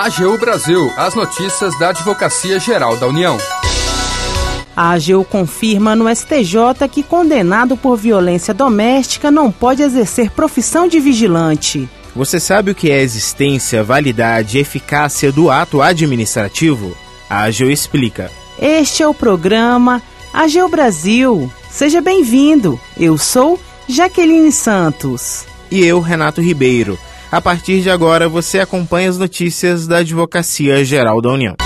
AGU Brasil, as notícias da Advocacia Geral da União. A AGU confirma no STJ que condenado por violência doméstica não pode exercer profissão de vigilante. Você sabe o que é existência, validade e eficácia do ato administrativo? A AGU explica. Este é o programa AGU Brasil. Seja bem-vindo. Eu sou Jaqueline Santos. E eu, Renato Ribeiro. A partir de agora, você acompanha as notícias da Advocacia Geral da União.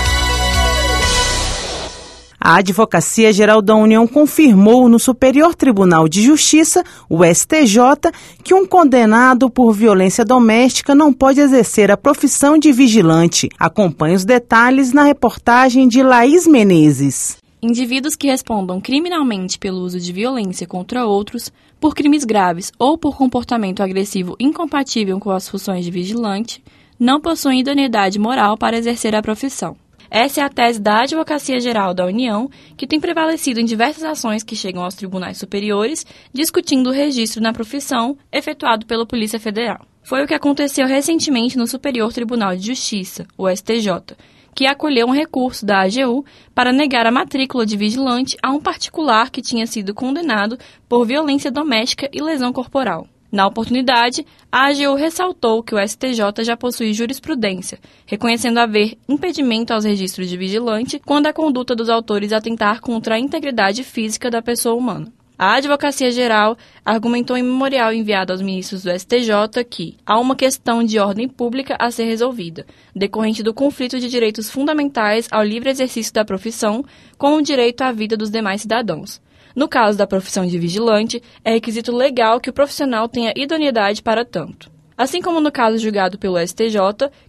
A Advocacia Geral da União confirmou no Superior Tribunal de Justiça, o STJ, que um condenado por violência doméstica não pode exercer a profissão de vigilante. Acompanhe os detalhes na reportagem de Laís Menezes. Indivíduos que respondam criminalmente pelo uso de violência contra outros, por crimes graves ou por comportamento agressivo incompatível com as funções de vigilante, não possuem idoneidade moral para exercer a profissão. Essa é a tese da Advocacia Geral da União, que tem prevalecido em diversas ações que chegam aos tribunais superiores discutindo o registro na profissão efetuado pela Polícia Federal. Foi o que aconteceu recentemente no Superior Tribunal de Justiça, o STJ, que acolheu um recurso da AGU para negar a matrícula de vigilante a um particular que tinha sido condenado por violência doméstica e lesão corporal. Na oportunidade, a AGU ressaltou que o STJ já possui jurisprudência, reconhecendo haver impedimento aos registros de vigilante quando a conduta dos autores atentar contra a integridade física da pessoa humana. A Advocacia Geral argumentou em memorial enviado aos ministros do STJ que há uma questão de ordem pública a ser resolvida, decorrente do conflito de direitos fundamentais ao livre exercício da profissão com o direito à vida dos demais cidadãos. No caso da profissão de vigilante, é requisito legal que o profissional tenha idoneidade para tanto. Assim como no caso julgado pelo STJ,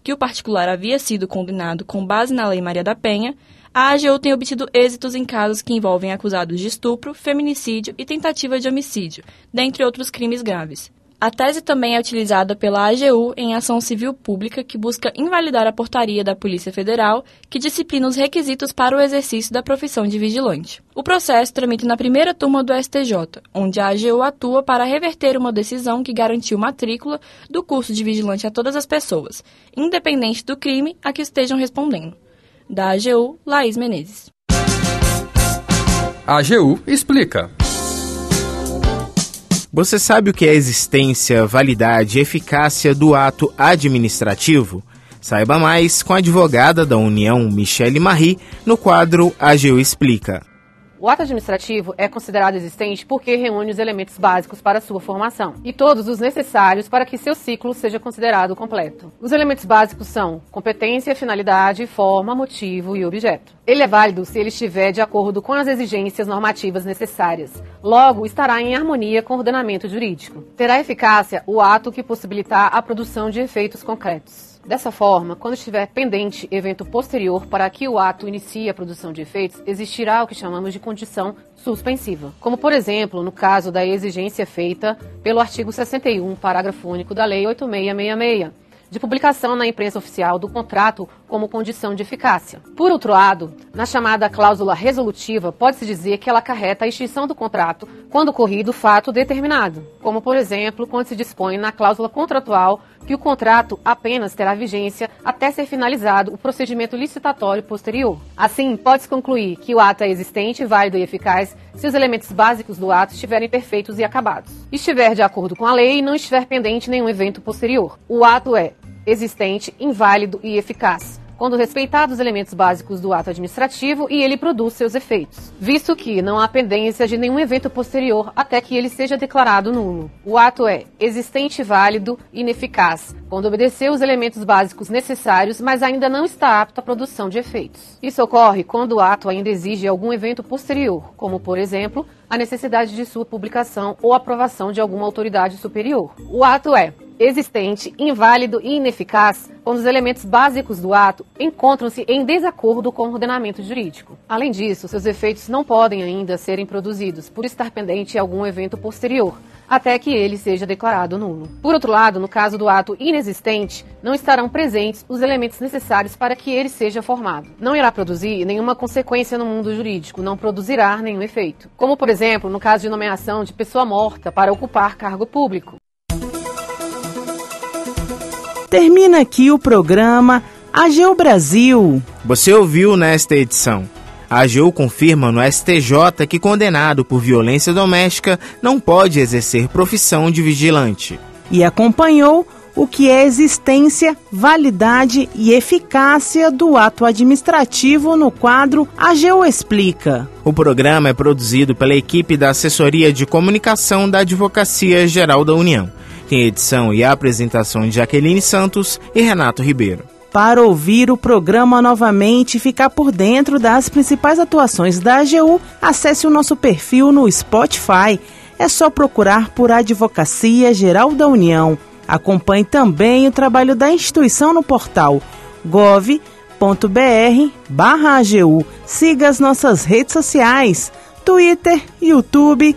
que o particular havia sido condenado com base na Lei Maria da Penha, a AGU tem obtido êxitos em casos que envolvem acusados de estupro, feminicídio e tentativa de homicídio, dentre outros crimes graves. A tese também é utilizada pela AGU em ação civil pública que busca invalidar a portaria da Polícia Federal que disciplina os requisitos para o exercício da profissão de vigilante. O processo tramita na primeira turma do STJ, onde a AGU atua para reverter uma decisão que garantiu matrícula do curso de vigilante a todas as pessoas, independente do crime a que estejam respondendo. Da AGU, Laís Menezes. A AGU explica. Você sabe o que é existência, validade e eficácia do ato administrativo? Saiba mais com a advogada da União, Michele Marie, no quadro AGU Explica. O ato administrativo é considerado existente porque reúne os elementos básicos para sua formação e todos os necessários para que seu ciclo seja considerado completo. Os elementos básicos são competência, finalidade, forma, motivo e objeto. Ele é válido se ele estiver de acordo com as exigências normativas necessárias. Logo, estará em harmonia com o ordenamento jurídico. Terá eficácia o ato que possibilitar a produção de efeitos concretos. Dessa forma, quando estiver pendente evento posterior para que o ato inicie a produção de efeitos, existirá o que chamamos de condição suspensiva. Como, por exemplo, no caso da exigência feita pelo artigo 61, parágrafo único da Lei 8666 de publicação na imprensa oficial do contrato como condição de eficácia. Por outro lado, na chamada cláusula resolutiva, pode-se dizer que ela acarreta a extinção do contrato quando ocorrido fato determinado, como, por exemplo, quando se dispõe na cláusula contratual que o contrato apenas terá vigência até ser finalizado o procedimento licitatório posterior. Assim, pode-se concluir que o ato é existente, válido e eficaz se os elementos básicos do ato estiverem perfeitos e acabados. Estiver de acordo com a lei e não estiver pendente nenhum evento posterior. O ato é existente, inválido e eficaz quando respeitados os elementos básicos do ato administrativo e ele produz seus efeitos, visto que não há pendência de nenhum evento posterior até que ele seja declarado nulo. O ato é existente, válido ineficaz, quando obedeceu os elementos básicos necessários, mas ainda não está apto à produção de efeitos. Isso ocorre quando o ato ainda exige algum evento posterior, como, por exemplo, a necessidade de sua publicação ou aprovação de alguma autoridade superior. O ato é existente, inválido e ineficaz quando os elementos básicos do ato encontram-se em desacordo com o ordenamento jurídico. Além disso, seus efeitos não podem ainda serem produzidos por estar pendente algum evento posterior, até que ele seja declarado nulo. Por outro lado, no caso do ato inexistente, não estarão presentes os elementos necessários para que ele seja formado. Não irá produzir nenhuma consequência no mundo jurídico, não produzirá nenhum efeito. Como, por exemplo, no caso de nomeação de pessoa morta para ocupar cargo público. Termina aqui o programa AGU Brasil. Você ouviu nesta edição. A AGU confirma no STJ que condenado por violência doméstica não pode exercer profissão de vigilante. E acompanhou o que é existência, validade e eficácia do ato administrativo no quadro AGU Explica. O programa é produzido pela equipe da Assessoria de Comunicação da Advocacia Geral da União. Tem edição e apresentação de Jaqueline Santos e Renato Ribeiro. Para ouvir o programa novamente e ficar por dentro das principais atuações da AGU, acesse o nosso perfil no Spotify. É só procurar por Advocacia Geral da União. Acompanhe também o trabalho da instituição no portal gov.br AGU. Siga as nossas redes sociais, Twitter, YouTube,